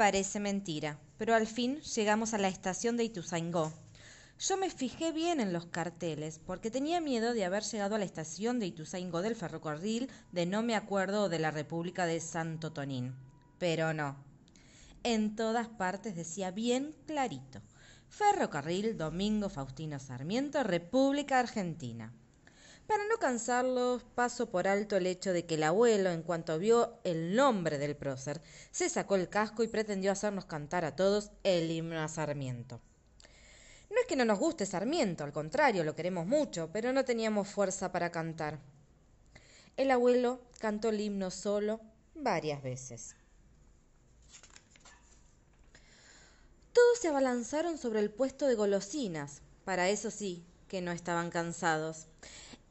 Parece mentira, pero al fin llegamos a la estación de Ituzaingó. Yo me fijé bien en los carteles porque tenía miedo de haber llegado a la estación de Ituzaingó del ferrocarril de no me acuerdo de la República de Santo Tonín. Pero no. En todas partes decía bien clarito. Ferrocarril Domingo Faustino Sarmiento, República Argentina. Para no cansarlos, paso por alto el hecho de que el abuelo, en cuanto vio el nombre del prócer, se sacó el casco y pretendió hacernos cantar a todos el himno a Sarmiento. No es que no nos guste Sarmiento, al contrario, lo queremos mucho, pero no teníamos fuerza para cantar. El abuelo cantó el himno solo varias veces. Todos se abalanzaron sobre el puesto de golosinas, para eso sí, que no estaban cansados.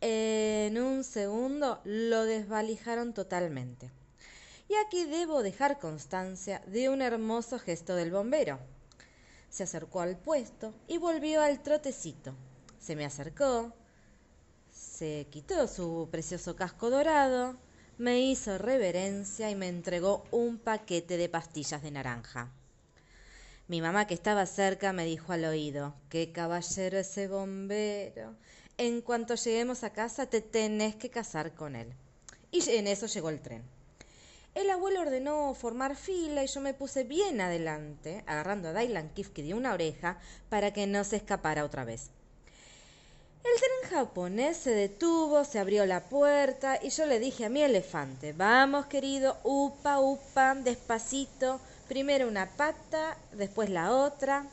En un segundo lo desvalijaron totalmente. Y aquí debo dejar constancia de un hermoso gesto del bombero. Se acercó al puesto y volvió al trotecito. Se me acercó, se quitó su precioso casco dorado, me hizo reverencia y me entregó un paquete de pastillas de naranja. Mi mamá, que estaba cerca, me dijo al oído, qué caballero ese bombero. En cuanto lleguemos a casa te tenés que casar con él. Y en eso llegó el tren. El abuelo ordenó formar fila y yo me puse bien adelante, agarrando a Dailan Kifki de una oreja para que no se escapara otra vez. El tren japonés se detuvo, se abrió la puerta y yo le dije a mi elefante, vamos querido, upa, upa, despacito, primero una pata, después la otra.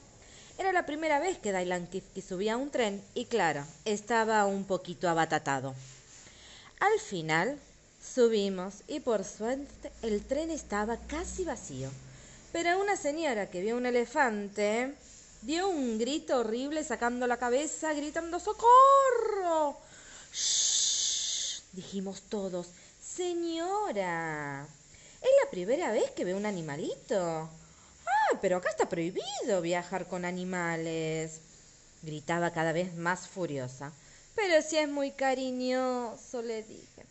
Era la primera vez que Dailan Kifki subía a un tren y claro, estaba un poquito abatatado. Al final subimos y por suerte el tren estaba casi vacío. Pero una señora que vio un elefante dio un grito horrible sacando la cabeza, gritando ¡Socorro! ¡Shh! dijimos todos. Señora, ¿es la primera vez que ve un animalito? Pero acá está prohibido viajar con animales. Gritaba cada vez más furiosa. Pero si es muy cariñoso, le dije.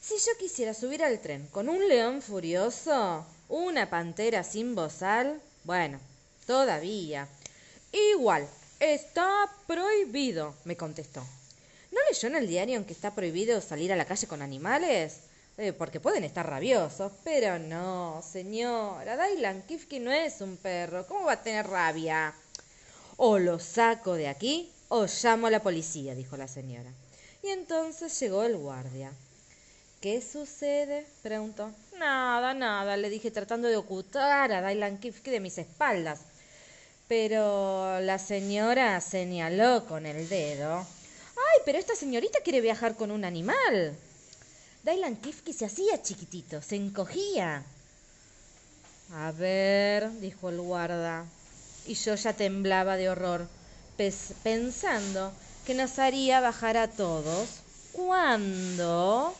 Si yo quisiera subir al tren con un león furioso, una pantera sin bozal, bueno, todavía. Igual, está prohibido, me contestó. ¿No leyó en el diario en que está prohibido salir a la calle con animales? Eh, porque pueden estar rabiosos, pero no, señora, Dailan Kifki no es un perro, ¿cómo va a tener rabia? O lo saco de aquí o llamo a la policía, dijo la señora. Y entonces llegó el guardia. ¿Qué sucede? preguntó. Nada, nada, le dije tratando de ocultar a Dailan Kifki de mis espaldas. Pero la señora señaló con el dedo. Ay, pero esta señorita quiere viajar con un animal. Dailan Kifki se hacía chiquitito, se encogía. A ver, dijo el guarda, y yo ya temblaba de horror, pensando que nos haría bajar a todos. ¿Cuándo?